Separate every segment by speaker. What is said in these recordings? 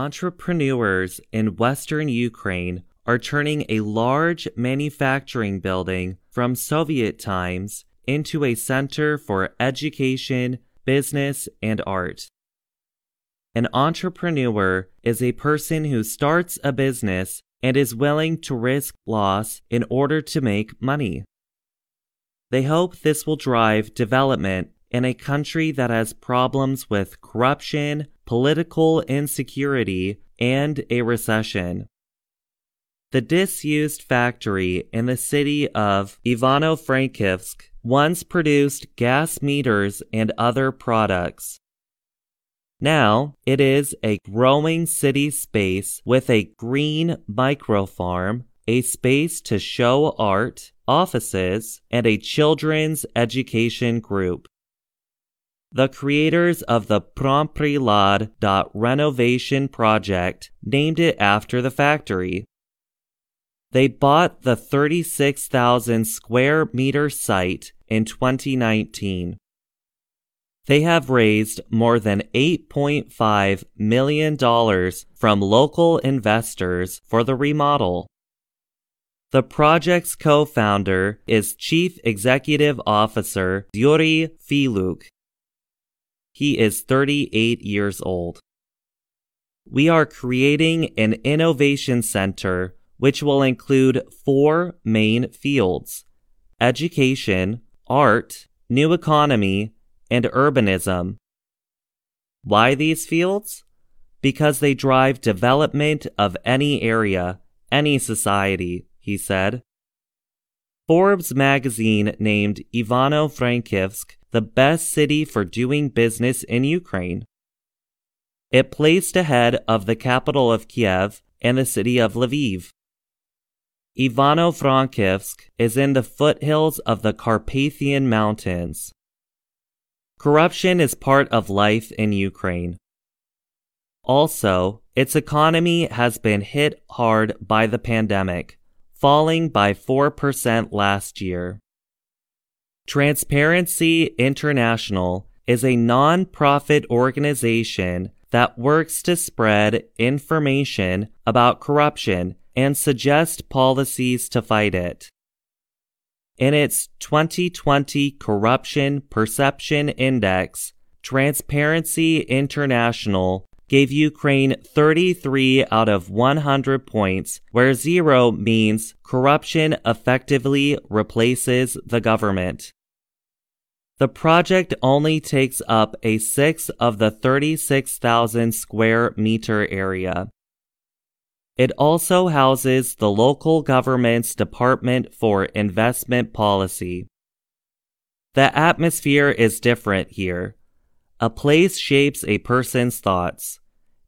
Speaker 1: Entrepreneurs in western Ukraine are turning a large manufacturing building from Soviet times into a center for education, business, and art. An entrepreneur is a person who starts a business and is willing to risk loss in order to make money. They hope this will drive development in a country that has problems with corruption, political insecurity, and a recession. The disused factory in the city of Ivano-Frankivsk once produced gas meters and other products. Now it is a growing city space with a green microfarm, a space to show art, offices, and a children's education group. The creators of the Promprylad renovation project named it after the factory. They bought the 36,000 square meter site in 2019. They have raised more than $8.5 million from local investors for the remodel. The project's co-founder is Chief Executive Officer Yuriy Fylyuk. He is 38 years old. We are creating an innovation center which will include four main fields education, art, new economy, and urbanism. Why these fields? Because they drive development of any area, any society, he said. Forbes magazine named Ivano-Frankivsk the best city for doing business in Ukraine. It placed ahead of the capital of Kiev and the city of Lviv. Ivano-Frankivsk is in the foothills of the Carpathian Mountains. Corruption is part of life in Ukraine. Also, its economy has been hit hard by the pandemic, falling by 4% last year. Transparency International is a non-profit organization that works to spread information about corruption and suggest policies to fight it. In its 2020 Corruption Perception Index, Transparency International gave Ukraine 33 out of 100 points, where zero means corruption effectively replaces the government. The project only takes up a sixth of the 36,000 square meter area. It also houses the local government's Department for Investment Policy. The atmosphere is different here. A place shapes a person's thoughts,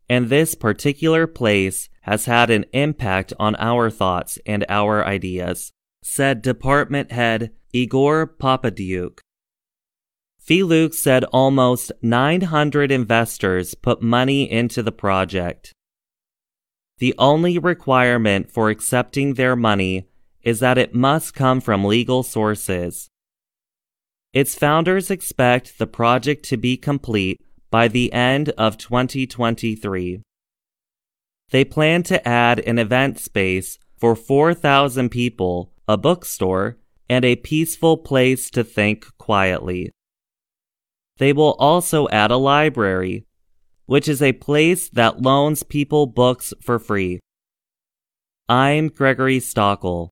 Speaker 1: and this particular place has had an impact on our thoughts and our ideas, said Department Head Igor Popadyuk. Fylyuk said almost 900 investors put money into the project. The only requirement for accepting their money is that it must come from legal sources. Its founders expect the project to be complete by the end of 2023. They plan to add an event space for 4,000 people, a bookstore, and a peaceful place to think quietly. They will also add a library, which is a place that loans people books for free. I'm Gregory Stachel.